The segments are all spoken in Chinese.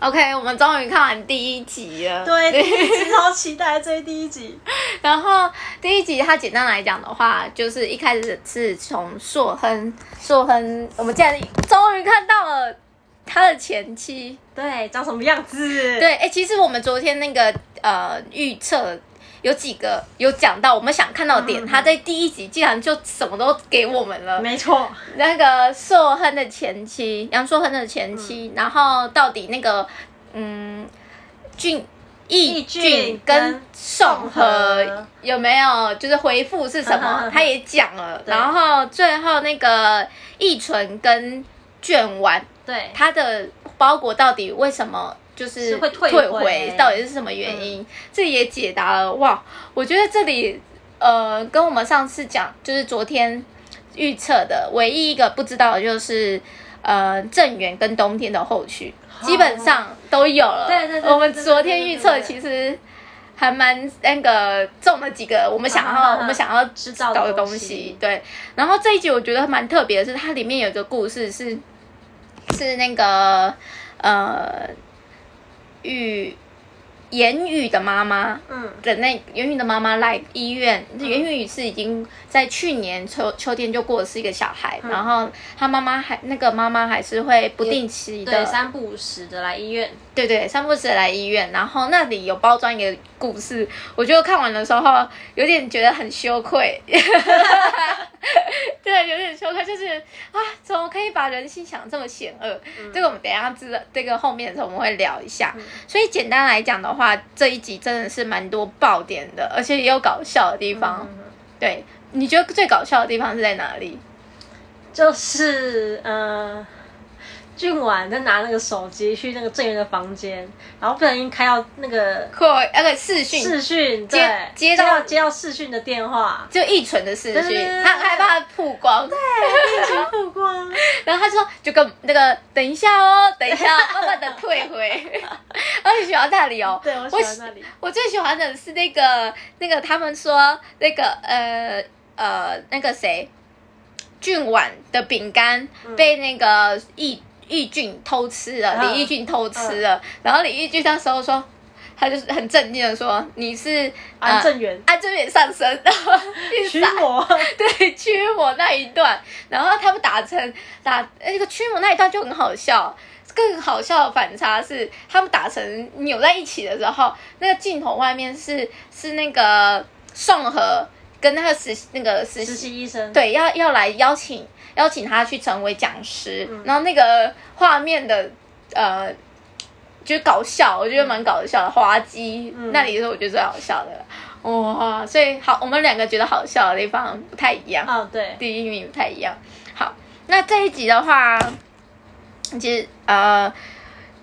OK，我们终于看完第一集了。对，第一集超期待这第一集。然后第一集它简单来讲的话，就是一开始是从硕亨，硕亨，我们竟然终于看到了他的前妻，对，长什么样子？对，哎，其实我们昨天那个呃预测有几个有讲到我们想看到的点，他、嗯、在第一集竟然就什么都给我们了。没错，那个硕亨的前妻，杨硕亨的前妻，嗯、然后到底那个嗯俊义俊跟宋和有没有就是回复是什么？他也讲了。然后最后那个义纯跟卷丸，对他的包裹到底为什么？就是会退回，到底是什么原因？嗯、这也解答了哇！我觉得这里呃，跟我们上次讲，就是昨天预测的唯一一个不知道的就是呃，正源跟冬天的后续，基本上都有了。对对对，我们昨天预测其实还蛮那个中了几个我们想要、啊、我们想要知道的东西。对，然后这一集我觉得蛮特别的是，它里面有一个故事是是那个呃。与言语的妈妈，嗯，的那言语的妈妈来医院，嗯、言语是已经在去年秋秋天就过的是一个小孩，嗯、然后他妈妈还那个妈妈还是会不定期的三不五时的来医院，对对，三不五时的来医院，然后那里有包装一个故事，我就看完的时候有点觉得很羞愧。对，有点羞愧，就是啊，怎么可以把人心想这么险恶？嗯、这个我们等一下知道，这个后面的时候我们会聊一下。嗯、所以简单来讲的话，这一集真的是蛮多爆点的，而且也有搞笑的地方。嗯、对，你觉得最搞笑的地方是在哪里？就是嗯。呃俊婉在拿那个手机去那个正源的房间，然后不小心开到那个那个视讯视讯，接，接到接到视讯的电话，就一纯的视讯，他害怕曝光，对，义纯曝光，然后他说就跟那个等一下哦，等一下，慢慢的退回，我很喜欢那里哦，对，我喜欢那里，我最喜欢的是那个那个他们说那个呃呃那个谁，俊婉的饼干被那个义。义俊偷吃了，李义俊偷吃了，然后李义俊那时候说，他就是很镇定的说：“你是安正元，安正元上身，然后驱魔，对驱魔那一段，然后他们打成打那个驱魔那一段就很好笑，更好笑的反差是他们打成扭在一起的时候，那个镜头外面是是那个宋和跟那个实那个实习医生，对，要要来邀请。”邀请他去成为讲师，嗯、然后那个画面的呃，就是搞笑，我觉得蛮搞笑的，滑稽、嗯、那里是我觉得最好笑的，哇！所以好，我们两个觉得好笑的地方不太一样，哦，对，第一名不太一样。好，那这一集的话，其实呃，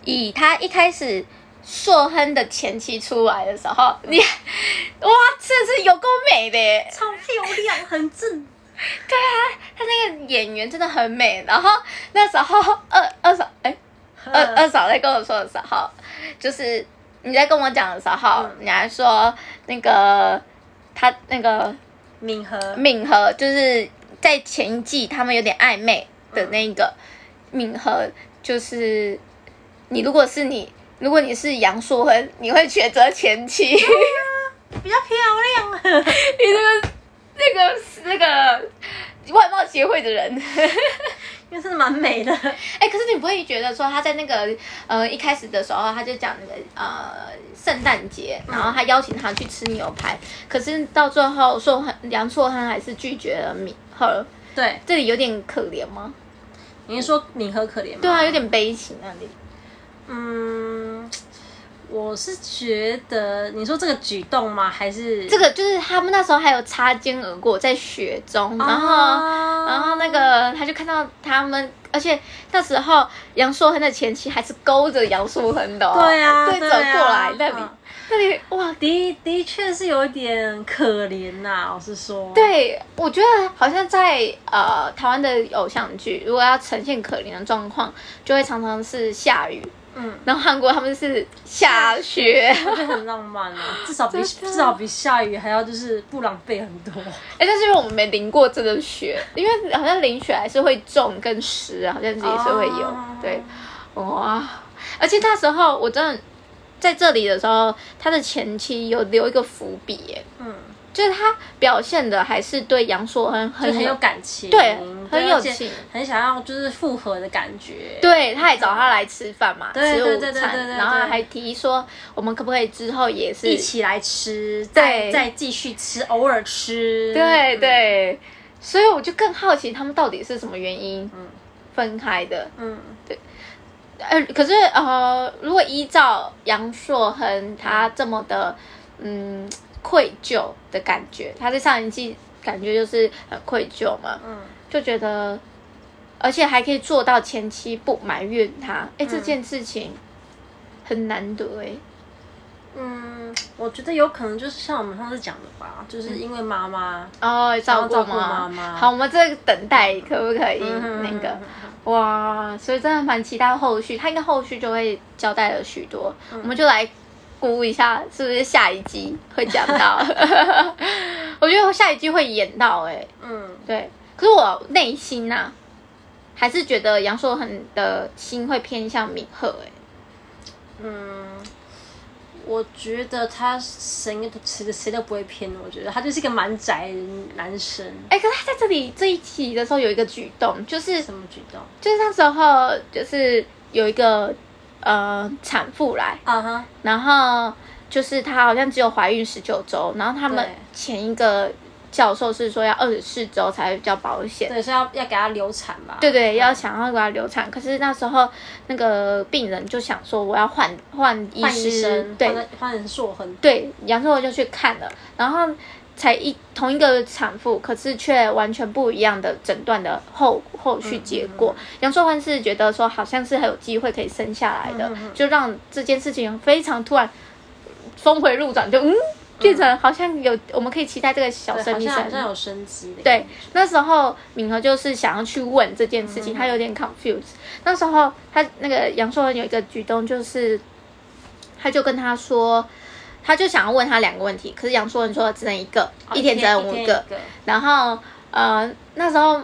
以他一开始硕亨的前期出来的时候，你哇，真的是有够美的，超漂亮，很正。对啊，他那个演员真的很美。然后那时候二二嫂哎，二二嫂在跟我说的时候，就是你在跟我讲的时候，嗯、你还说那个他那个敏和敏和，就是在前一季他们有点暧昧的那个、嗯、敏和，就是你如果是你，如果你是杨硕亨，你会选择前妻？比较漂亮，你这个。那个那个外貌协会的人，因为真的蛮美的。哎，可是你不会觉得说他在那个呃一开始的时候，他就讲那个呃圣诞节，然后他邀请他去吃牛排，嗯、可是到最后硕亨杨硕亨还是拒绝了敏赫。对，这里有点可怜吗？你是说敏和可怜吗？对啊，有点悲情那里。嗯。我是觉得，你说这个举动吗？还是这个就是他们那时候还有擦肩而过在雪中，然后、啊、然后那个他就看到他们，而且那时候杨硕亨的前妻还是勾着杨硕亨的、哦，对呀、啊，对，走过来那里、啊、那里哇，的的确是有一点可怜呐、啊，老实说，对，我觉得好像在呃台湾的偶像剧，如果要呈现可怜的状况，就会常常是下雨。嗯，然后韩国他们是下雪，我觉得很浪漫啊，至少比至少比下雨还要就是不浪费很多。哎，但是因为我们没淋过真的雪，因为好像淋雪还是会重跟湿啊，好像自己是会有。Oh. 对，哇，而且那时候我真的在这里的时候，他的前妻有留一个伏笔，嗯。就是他表现的还是对杨硕很很很有感情，对，很有情，很想要就是复合的感觉。对，他也找他来吃饭嘛，对吃午餐，对对对对对，然后还提议说我们可不可以之后也是一起来吃，再，再继续吃，偶尔吃。对对，所以我就更好奇他们到底是什么原因分开的。嗯，对。呃，可是呃，如果依照杨硕恒他这么的，嗯。愧疚的感觉，他在上一季感觉就是很愧疚嘛，嗯，就觉得，而且还可以做到前期不埋怨他，哎、嗯，这件事情很难得哎。嗯，我觉得有可能就是像我们上次讲的吧，就是因为妈妈哦照顾妈妈。好，我们这个等待可不可以那个？哇，所以真的蛮期待后续，他应该后续就会交代了许多，嗯、我们就来。估一下是不是下一集会讲到？我觉得下一集会演到哎、欸，嗯，对。可是我内心呐、啊，还是觉得杨硕恒的心会偏向敏赫哎。嗯，我觉得他谁都谁谁都不会偏，我觉得他就是一个蛮宅的男生。哎、欸，可是他在这里这一期的时候有一个举动，就是什么举动？就是那时候就是有一个。呃，产妇来，uh. 然后就是她好像只有怀孕十九周，然后他们前一个教授是说要二十四周才会比较保险，对，是要要给她流产嘛？对对，要想要给她流产，可是那时候那个病人就想说我要换换医师，对，换成硕恒，对，杨硕恒就去看了，然后。才一同一个产妇，可是却完全不一样的诊断的后后续结果。杨硕恒是觉得说，好像是很有机会可以生下来的，就让这件事情非常突然，峰回路转，就嗯，变成好像有我们可以期待这个小生命，好像有生机。对，那时候敏和就是想要去问这件事情，嗯、他有点 confused。那时候他那个杨硕文有一个举动，就是他就跟他说。他就想要问他两个问题，可是杨硕恒说只能一个，哦、一天只能五个。个然后呃那时候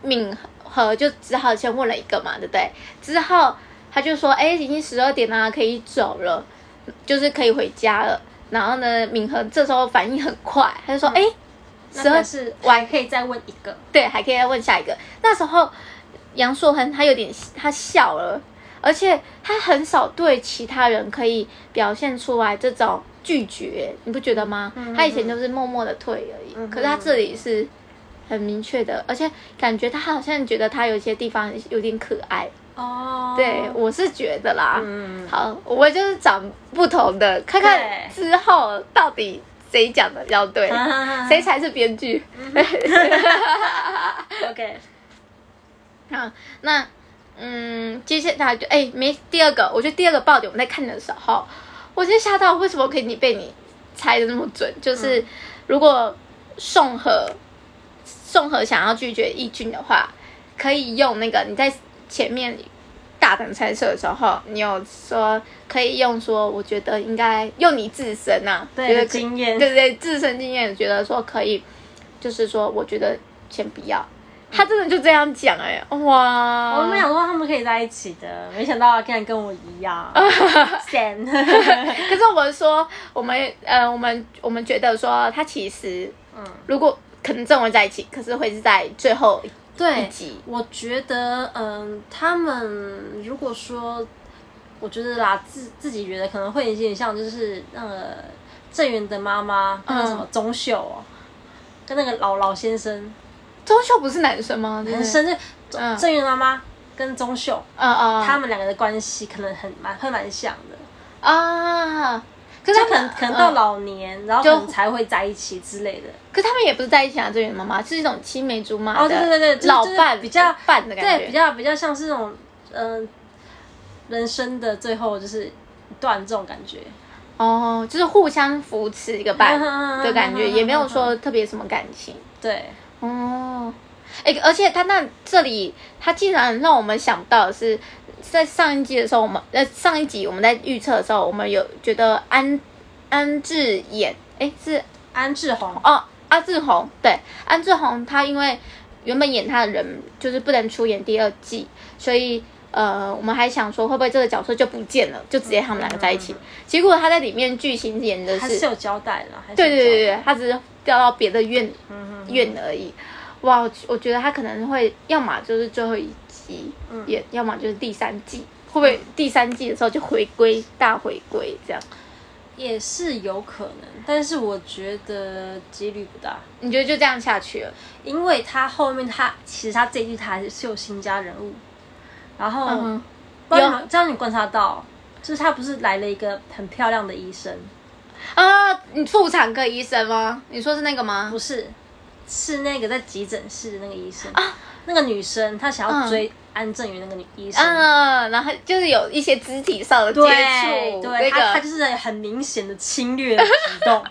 敏和就只好先问了一个嘛，对不对？之后他就说，哎，已经十二点了，可以走了，就是可以回家了。然后呢，敏和这时候反应很快，他就说，哎、嗯，十二是我还可以再问一个，对，还可以再问下一个。那时候杨硕恒他有点他笑了，而且他很少对其他人可以表现出来这种。拒绝，你不觉得吗？嗯、他以前就是默默的退而已，嗯、可是他这里是很明确的，而且感觉他好像觉得他有些地方有点可爱哦。对，我是觉得啦。嗯，好，我们就是找不同的，看看之后到底谁讲的比较对，谁才是编剧。OK，好，那嗯，接下来就哎，没第二个，我觉得第二个爆点，我们在看的时候。我就吓到，为什么可以你被你猜的那么准？就是如果宋和宋和想要拒绝义军的话，可以用那个你在前面大胆猜测的时候，你有说可以用说，我觉得应该用你自身啊，对觉得经验，对对对，自身经验觉得说可以，就是说我觉得先不要。他真的就这样讲哎、欸，哇！我没想到他们可以在一起的，没想到竟然跟我一样。Sam 可是我们说，我们呃，我们我们觉得说，他其实，嗯，如果可能正文在一起，可是会是在最后一集。我觉得，嗯、呃，他们如果说，我觉得啦，自自己觉得可能会有点像，就是那个郑源的妈妈，那个什么钟秀哦，嗯、跟那个老老先生。钟秀不是男生吗？男生是郑源妈妈跟钟秀，嗯嗯，他们两个的关系可能很蛮会蛮像的啊。可是他可能可能到老年，然后可能才会在一起之类的。可他们也不是在一起啊，郑源妈妈是一种青梅竹马哦，对对对，老伴比较伴的感觉，对，比较比较像是那种嗯，人生的最后就是一段这种感觉哦，就是互相扶持一个伴的感觉，也没有说特别什么感情，对。哦，哎，而且他那这里，他竟然让我们想到的是，在上一季的时候，我们呃上一集我们在预测的时候，我们有觉得安安志演，哎是安志宏。哦，安志宏对，安志宏他因为原本演他的人就是不能出演第二季，所以呃，我们还想说会不会这个角色就不见了，就直接他们两个在一起。嗯、结果他在里面剧情演的是，还是有交代了，还是对对对对，他只是调到别的院、嗯、院而已。哇，我觉得他可能会要么就是最后一集演，嗯、要么就是第三季，会不会第三季的时候就回归大回归这样？也是有可能，但是我觉得几率不大。你觉得就这样下去了？因为他后面他其实他这一季他还是有新加人物，然后、嗯、有这样你观察到，就是他不是来了一个很漂亮的医生啊？你妇产科医生吗？你说是那个吗？不是，是那个在急诊室的那个医生啊。那个女生她想要追安正元那个女医生，嗯，然后就是有一些肢体上的接触，对，她她就是很明显的侵略的举动，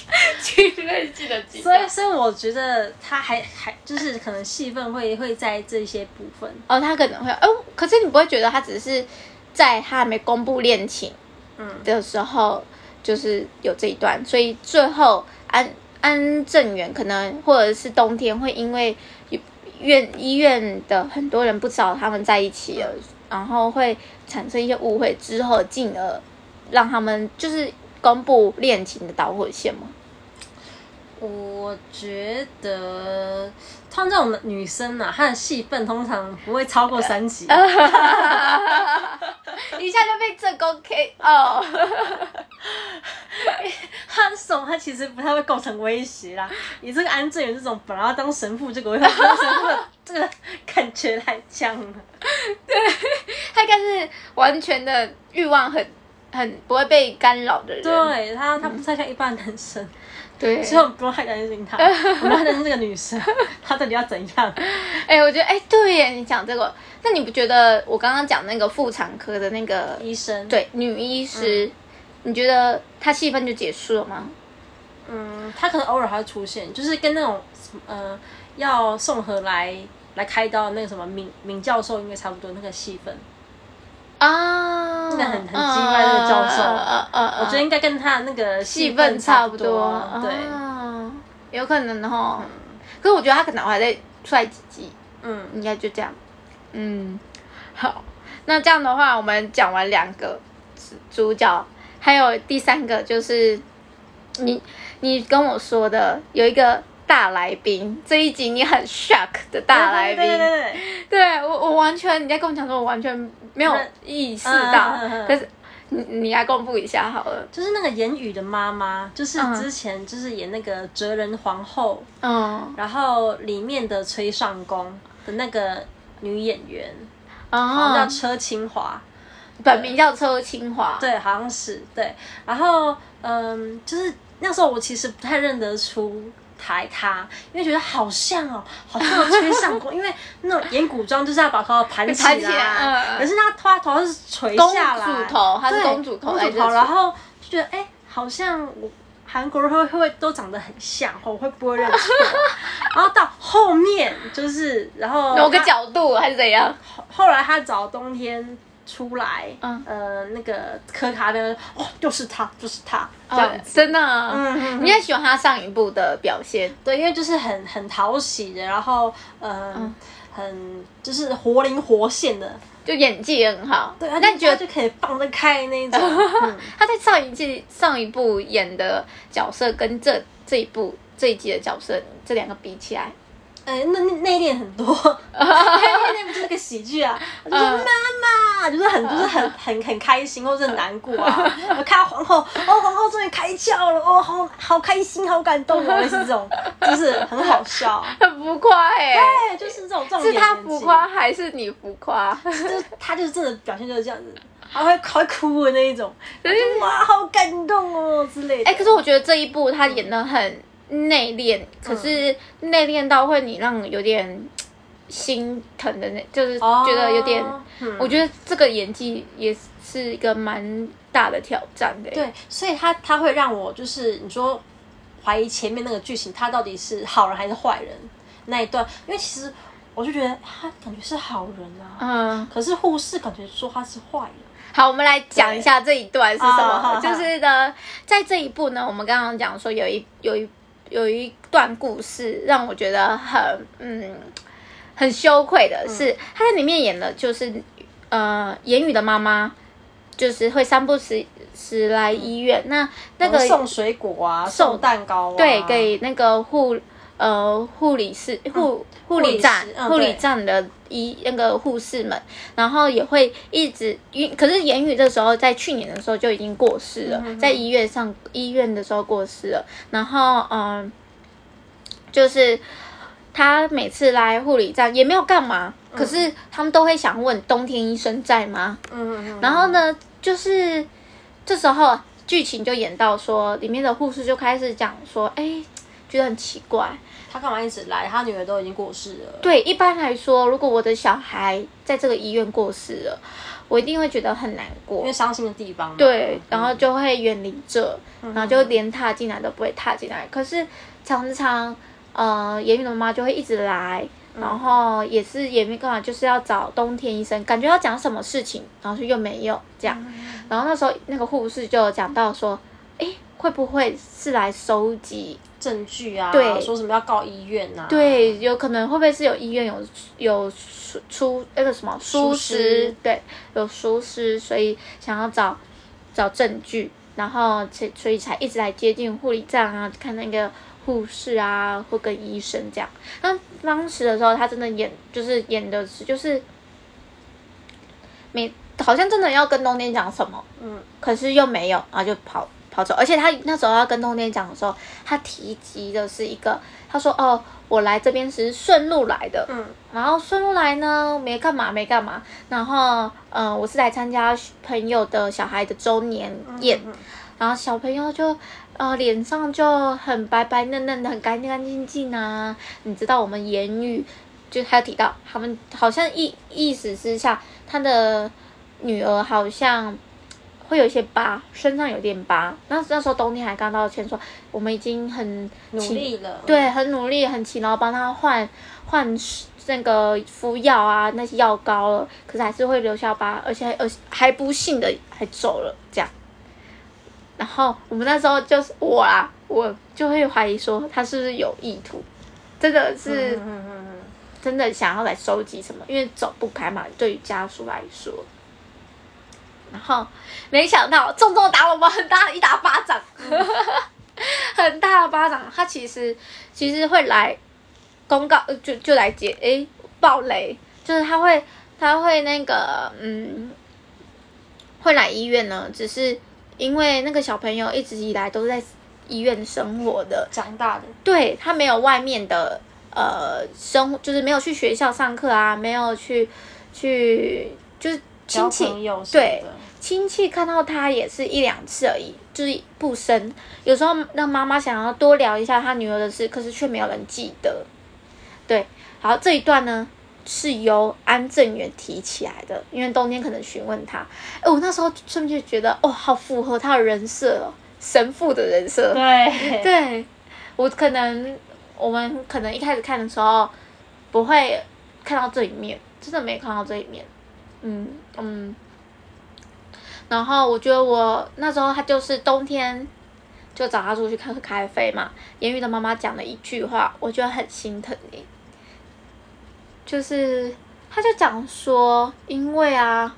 侵略性的举动。所以，所以我觉得她还还就是可能戏份会会在这些部分哦，她可能会哦，可是你不会觉得她只是在她还没公布恋情嗯的时候，就是有这一段，所以最后安安正元可能或者是冬天会因为。院医院的很多人不知道他们在一起了，然后会产生一些误会，之后进而让他们就是公布恋情的导火线吗？我觉得，像这种女生啊，她的戏份通常不会超过三集，一下就被正宫 K 哦。汉松他其实不太会构成威胁啦，你这个安正元这种本来要当神父，这个当神父这个感觉太强了。对，他应该是完全的欲望很很不会被干扰的人。对他，他不太像一般男生。对，所以我们不用太担心他，我们担心这个女生，她到底要怎样？哎、欸，我觉得，哎、欸，对耶，你讲这个，那你不觉得我刚刚讲那个妇产科的那个医生，对，女医师，嗯、你觉得他戏份就结束了吗？嗯，他可能偶尔还会出现，就是跟那种呃，要宋和来来开刀的那个什么闵闵教授应该差不多那个戏份。啊，那个很很机掰那个教授，啊啊啊、我觉得应该跟他那个戏份差不多，对，有可能哦。嗯、可是我觉得他可能还在出几集，嗯，应该就这样，嗯，好，那这样的话，我们讲完两个主角，还有第三个就是你你跟我说的有一个。大来宾这一集你很 shock 的大来宾，对对对对，对我我完全你在跟我讲说，我完全没有意识到，可是你你来公布一下好了，就是那个言语的妈妈，就是之前就是演那个哲人皇后，嗯，然后里面的崔尚宫的那个女演员，好像叫车清华，本名叫车清华，对，好像是对，然后嗯，就是那时候我其实不太认得出。抬他，因为觉得好像哦，好像有崔尚宫，因为那种演古装就是要把头盘起来，起来可是他他头是垂下来，公主头，他是公主头，公主头，然后就觉得哎、欸，好像我韩国人会会不会都长得很像，我会不会认错？然后到后面就是，然后某个角度还是怎样？后后来他找冬天。出来，嗯，呃，那个柯卡的，哦，就是他，就是他，这样子，真的，嗯，你也喜欢他上一部的表现，对，因为就是很很讨喜的，然后，嗯，很就是活灵活现的，就演技也很好，对，那你觉得？就可以放得开那种。他在上一季上一部演的角色跟这这一部这一季的角色这两个比起来。哎、欸，那内敛很多，内敛不就是个喜剧啊？就是妈妈，就是很就是很很 很开心，或者很难过啊。我看到皇后，哦，皇后终于开窍了，哦，好好开心，好感动哦，是这种，就是很好笑，很浮夸哎、欸。对，就是这种这种。是他浮夸还是你浮夸？就是他就是真的表现就是这样子，还会还会哭的那一种，就哇，好感动哦之类的。哎、欸，可是我觉得这一部他演的很。内敛，可是内敛到会你让有点心疼的那，就是觉得有点。哦嗯、我觉得这个演技也是一个蛮大的挑战的。对，所以他他会让我就是你说怀疑前面那个剧情，他到底是好人还是坏人那一段，因为其实我就觉得他感觉是好人啊，嗯，可是护士感觉说他是坏人。好，我们来讲一下这一段是什么，就是呢，在这一部呢，我们刚刚讲说有一有一。有一段故事让我觉得很嗯很羞愧的是，他在里面演的就是呃，言语的妈妈就是会三不时时来医院。那那个送水果啊，送蛋糕啊，对，给那个护呃护理室护护理站护理站的医那个护士们，然后也会一直因可是言语这时候在去年的时候就已经过世了，在医院上医院的时候过世了。然后嗯，就是。他每次来护理站也没有干嘛，嗯、可是他们都会想问冬天医生在吗？然后呢，就是这时候剧情就演到说，里面的护士就开始讲说，哎、欸，觉得很奇怪，他干嘛一直来？他女儿都已经过世了。对，一般来说，如果我的小孩在这个医院过世了，我一定会觉得很难过，因为伤心的地方嘛。对，然后就会远离这，然后就连踏进来都不会踏进来。可是常常。呃，言语的妈妈就会一直来，然后也是也没干嘛，就是要找冬天医生，感觉要讲什么事情，然后就又没有这样。然后那时候那个护士就讲到说，哎，会不会是来收集证据啊？对，说什么要告医院啊？对，有可能会不会是有医院有有出出那个什么疏失？对，有疏失，所以想要找找证据，然后所所以才一直来接近护理站啊，看那个。护士啊，或跟医生这样。那当时的时候，他真的演，就是演的是，就是没，好像真的要跟冬天讲什么，嗯，可是又没有，然后就跑跑走。而且他那时候要跟冬天讲的时候，他提及的是一个，他说：“哦，我来这边是顺路来的，嗯，然后顺路来呢，没干嘛，没干嘛。然后，嗯、呃，我是来参加朋友的小孩的周年宴，嗯嗯嗯，然后小朋友就。”呃，脸上就很白白嫩嫩的，很干干净净啊。你知道我们言语，就还有提到他们好像意意思之下他的女儿好像会有一些疤，身上有点疤。那那时候冬天还刚道歉说，我们已经很努力了，对，很努力，很勤劳帮他换换那个敷药啊，那些药膏了，可是还是会留下疤，而且而还不幸的还走了这样。然后我们那时候就是我啊，我就会怀疑说他是不是有意图，真的是真的想要来收集什么，因为走不开嘛，对于家属来说。然后没想到重重打我们很大的一大巴掌，很大的巴掌。他其实其实会来公告，就就来接诶爆雷，就是他会他会那个嗯会来医院呢，只是。因为那个小朋友一直以来都是在医院生活的，长大的，对，他没有外面的呃生，就是没有去学校上课啊，没有去去就是亲戚对亲戚看到他也是一两次而已，就是不深。有时候让妈妈想要多聊一下他女儿的事，可是却没有人记得。对，好，这一段呢。是由安正元提起来的，因为冬天可能询问他，哎，我那时候瞬间觉得，哦，好符合他的人设哦，神父的人设。对，对，我可能我们可能一开始看的时候不会看到这一面，真的没看到这一面，嗯嗯。然后我觉得我那时候他就是冬天就找他出去喝咖啡嘛，言语的妈妈讲了一句话，我觉得很心疼你。就是，他就讲说，因为啊，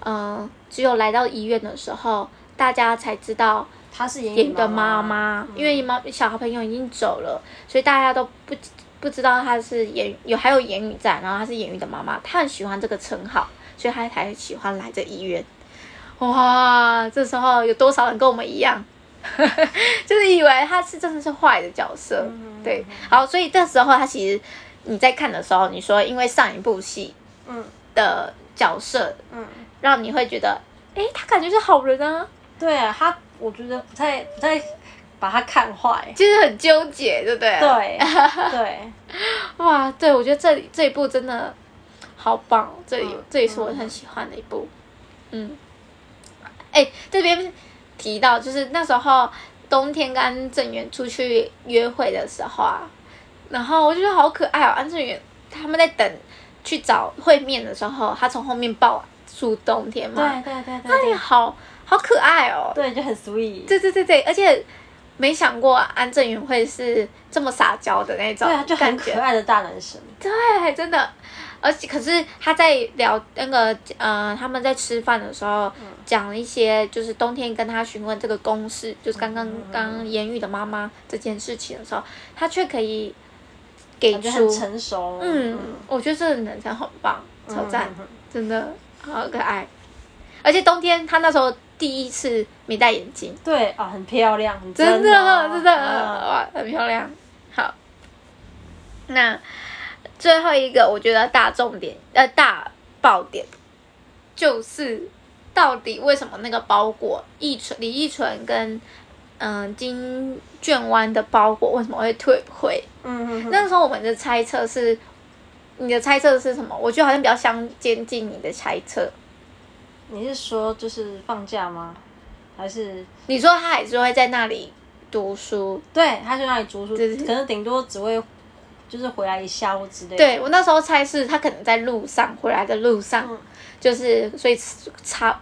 嗯、呃，只有来到医院的时候，大家才知道他是言语的妈妈，因为妈小孩朋友已经走了，所以大家都不不知道他是言有还有言语在，然后他是言语的妈妈，他很喜欢这个称号，所以他才喜欢来这医院。哇，这时候有多少人跟我们一样，就是以为他是真的是坏的角色，对，好，所以这时候他其实。你在看的时候，你说因为上一部戏，嗯，的角色，嗯，让你会觉得，哎，他感觉是好人啊。对啊，他我觉得不太不太把他看坏，其实很纠结，对不对？对对，哇，对我觉得这里这一部真的好棒，这里、嗯、这也是我很喜欢的一部，嗯，哎，这边提到就是那时候冬天跟郑源出去约会的时候啊。然后我觉得好可爱哦，安正元他们在等去找会面的时候，他从后面抱住冬天嘛，对对对对，那里好好可爱哦，对，就很 sweet，对对对对，而且没想过安正元会是这么撒娇的那种，对啊，就很可爱的大男生。对，真的。而且，可是他在聊那个呃，他们在吃饭的时候讲了一些，就是冬天跟他询问这个公式，就是刚刚刚言语的妈妈这件事情的时候，他却可以给出成熟。嗯，我觉得这个男生很棒，超赞，真的好可爱。而且冬天他那时候第一次没戴眼镜，对啊，很漂亮，真的真的哇，很漂亮。好，那。最后一个，我觉得大重点呃大爆点，就是到底为什么那个包裹翊纯李翊纯跟嗯、呃、金卷湾的包裹为什么会退回？嗯嗯。那个时候我们的猜测是，你的猜测是什么？我觉得好像比较相接近你的猜测。你是说就是放假吗？还是你说他还是会在那里读书？对，他在那里读书，就是、可能顶多只会。就是回来一下午之类的。对，我那时候猜是他可能在路上回来的路上，嗯、就是所以擦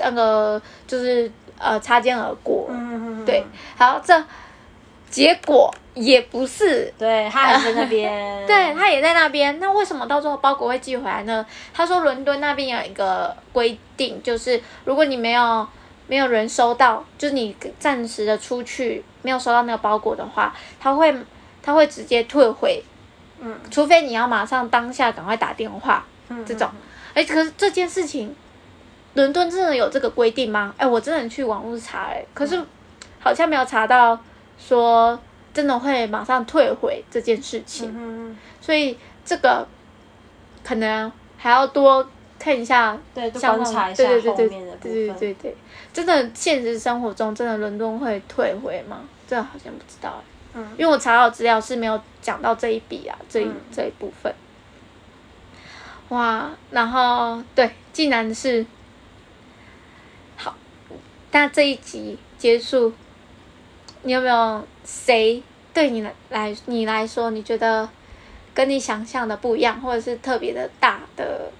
那个就是呃擦肩而过。嗯嗯嗯。对，好，这结果也不是。对，他还在那边。呃、对，他也在那边。那为什么到最后包裹会寄回来呢？他说伦敦那边有一个规定，就是如果你没有没有人收到，就是你暂时的出去没有收到那个包裹的话，他会。他会直接退回，嗯，除非你要马上当下赶快打电话，嗯，这种，哎、嗯，可是这件事情，伦敦真的有这个规定吗？哎，我真的去网络查，哎，可是好像没有查到说真的会马上退回这件事情，嗯，所以这个可能还要多看一下，对，观察一下后面的部分，对对对对。对，真的现实生活中真的伦敦会退回吗？这好像不知道。嗯，因为我查到资料是没有讲到这一笔啊，这一、嗯、这一部分。哇，然后对，竟然是好，那这一集结束，你有没有谁对你来来你来说，你觉得跟你想象的不一样，或者是特别的大的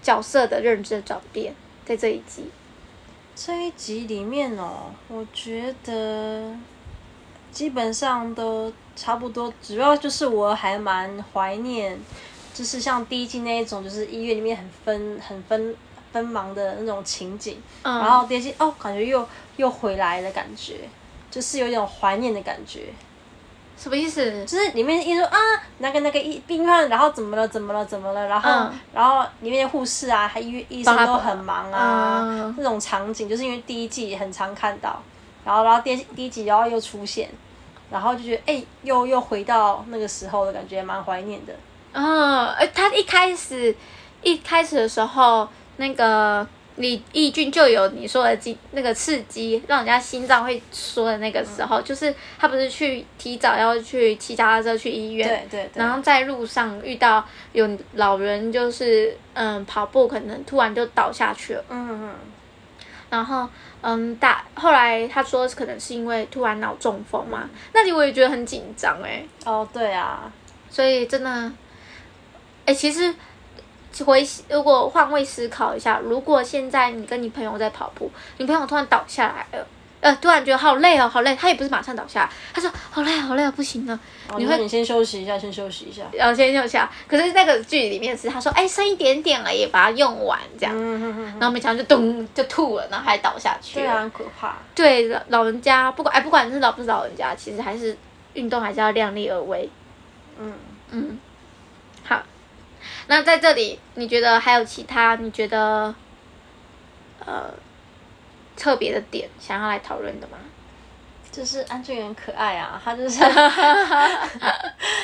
角色的认知转变，在这一集？这一集里面哦，我觉得。基本上都差不多，主要就是我还蛮怀念，就是像第一季那一种，就是医院里面很分、很分、分忙的那种情景。嗯。然后第二季哦，感觉又又回来的感觉，就是有一种怀念的感觉。什么意思？就是里面一说啊，那个那个医病患，然后怎么了？怎么了？怎么了？然后、嗯、然后里面的护士啊，还医医生都很忙啊，嗯、这种场景就是因为第一季很常看到。然后，然后第第一集，然后又出现，然后就觉得，哎，又又回到那个时候的感觉，蛮怀念的。嗯，哎，他一开始一开始的时候，那个李翊君就有你说的激那个刺激，让人家心脏会缩的那个时候，嗯、就是他不是去提早要去骑脚踏车去医院，对对对，然后在路上遇到有老人，就是嗯跑步可能突然就倒下去了，嗯嗯，然后。嗯，大后来他说可能是因为突然脑中风嘛，嗯、那里我也觉得很紧张哎。哦，对啊，所以真的，哎，其实回如果换位思考一下，如果现在你跟你朋友在跑步，你朋友突然倒下来了。呃，突然觉得好累哦，好累。他也不是马上倒下，他说好累，好累，不行了。哦、你会，你先休息一下，先休息一下。然后先休息啊。可是那个剧里面是他说，哎，剩一点点了，也把它用完这样。嗯。然后没想到就咚就吐了，然后还倒下去。对啊，很可怕。对，老人家不管哎，不管是老不是老人家，其实还是运动还是要量力而为。嗯嗯。好，那在这里你觉得还有其他？你觉得呃？特别的点想要来讨论的吗？就是安俊很可爱啊，他就是，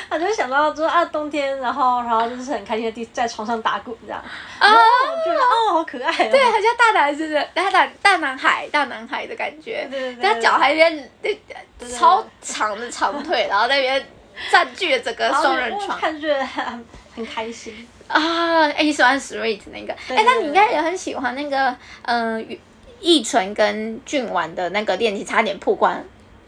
他就想到说啊冬天，然后然后就是很开心的地在床上打滚这样，啊，我觉得哦好可爱，啊，对，很像大男生的，大大大男孩大男孩的感觉，对对对，他脚还边那超长的长腿，然后那边占据了整个双人床，看着很 很开心。啊，哎，你喜欢 Sweet 那个，哎，那你应该也很喜欢那个，嗯。翊纯跟俊完的那个恋情差点曝光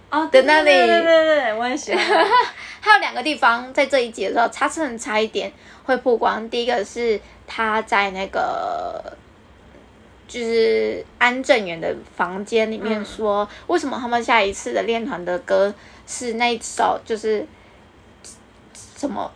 哦的那里，对对对，我也喜欢。还有两个地方在这一集的时候，差真的差一点会曝光。第一个是他在那个就是安正元的房间里面说，嗯、为什么他们下一次的练团的歌是那一首，就是什么？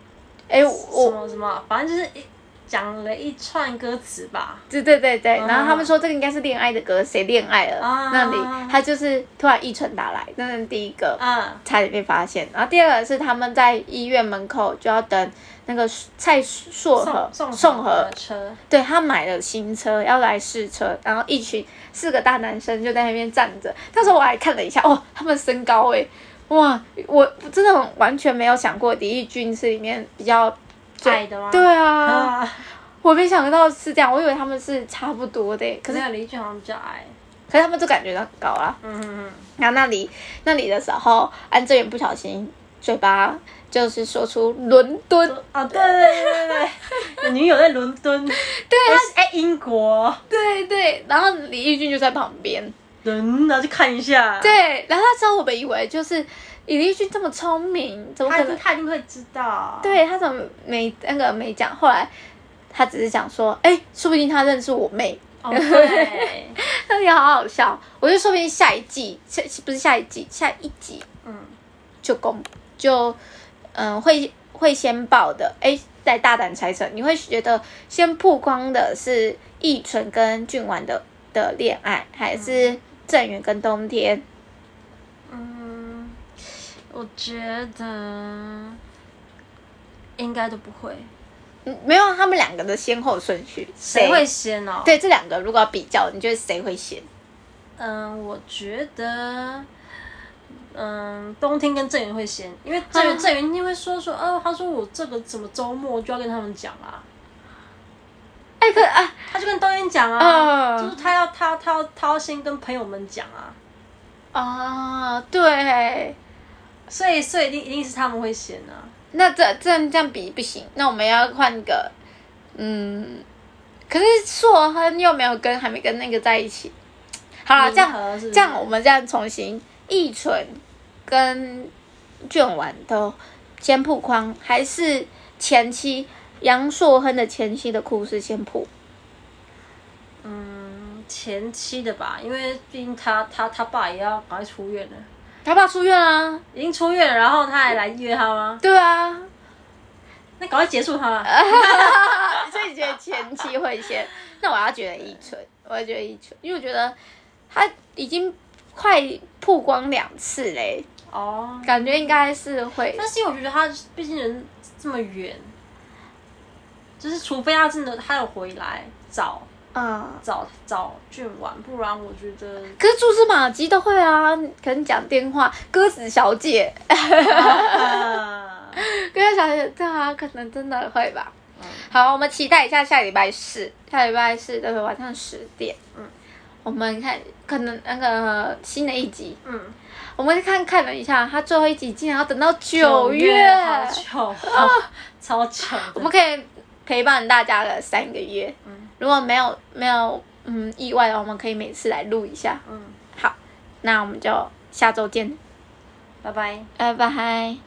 哎，我什么什么，反正就是一。讲了一串歌词吧，对对对对，然后他们说这个应该是恋爱的歌，谁恋爱了？那里他就是突然一纯打来，那是第一个，嗯，差点被发现。然后第二个是他们在医院门口就要等那个蔡硕和宋和车，对，他买了新车要来试车，然后一群四个大男生就在那边站着。那时候我还看了一下，哦，他们身高哎，哇，我真的完全没有想过李翊君是里面比较。矮的吗？对啊，啊 我没想到是这样，我以为他们是差不多的。可是李翊君好像比较矮，可是他们就感觉到很高啊。嗯嗯嗯。然后那里那里的时候，安正元不小心嘴巴就是说出伦敦啊，对对对对对，女友在伦敦，对他哎英国，对对。然后李翊君就在旁边，嗯，然后去看一下。对，然后他之后我们以为就是。李翊君这么聪明，怎么可能？他一定会知道。对，他怎么没那个没讲？后来他只是讲说，哎、欸，说不定他认识我妹。哦，对，那也好好笑。我就说不定下一季，下不是下一季，下一集，嗯，就公就嗯会会先报的。哎、欸，再大胆猜测，你会觉得先曝光的是易纯跟俊完的的恋爱，还是郑源跟冬天？我觉得应该都不会，嗯，没有他们两个的先后顺序，谁会先哦？对，这两个如果要比较，你觉得谁会先？嗯，我觉得，嗯，冬天跟郑源会先，因为正元正元因为说说，哦，他说我这个怎么周末就要跟他们讲啊，哎，可啊，他就跟冬天讲啊，就是他要他他要他要先跟朋友们讲啊，啊，对。所以，所以一定一定是他们会先啊。那这这样这样比不行。那我们要换个，嗯，可是硕亨又没有跟，还没跟那个在一起。好了，这样这样，我们这样重新，易纯跟卷完都先铺框，还是前妻杨硕亨的前妻的故事先铺？嗯，前妻的吧，因为毕竟他他他爸也要赶快出院了。他爸出院啊，已经出院了，然后他还来约他吗？对啊，那赶快结束他。所以你觉得前期会先？那我要觉得一纯，我要觉得一纯，因为我觉得他已经快曝光两次嘞。哦，感觉应该是会。但是因为我觉得他毕竟人这么远，就是除非他真的他有回来找。嗯，找找俊玩，不然我觉得。可是蛛丝马迹都会啊，可能讲电话，鸽子小姐，鸽子小姐，对啊，可能真的会吧。嗯、好，我们期待一下下礼拜四，下礼拜四的晚上十点。嗯，我们看，可能那个新的一集。嗯，我们看看了一下，他最后一集竟然要等到九月，月，好久，啊、超久。我们可以陪伴大家了三个月。嗯。如果没有没有嗯意外的话，我们可以每次来录一下。嗯，好，那我们就下周见，拜拜，拜拜。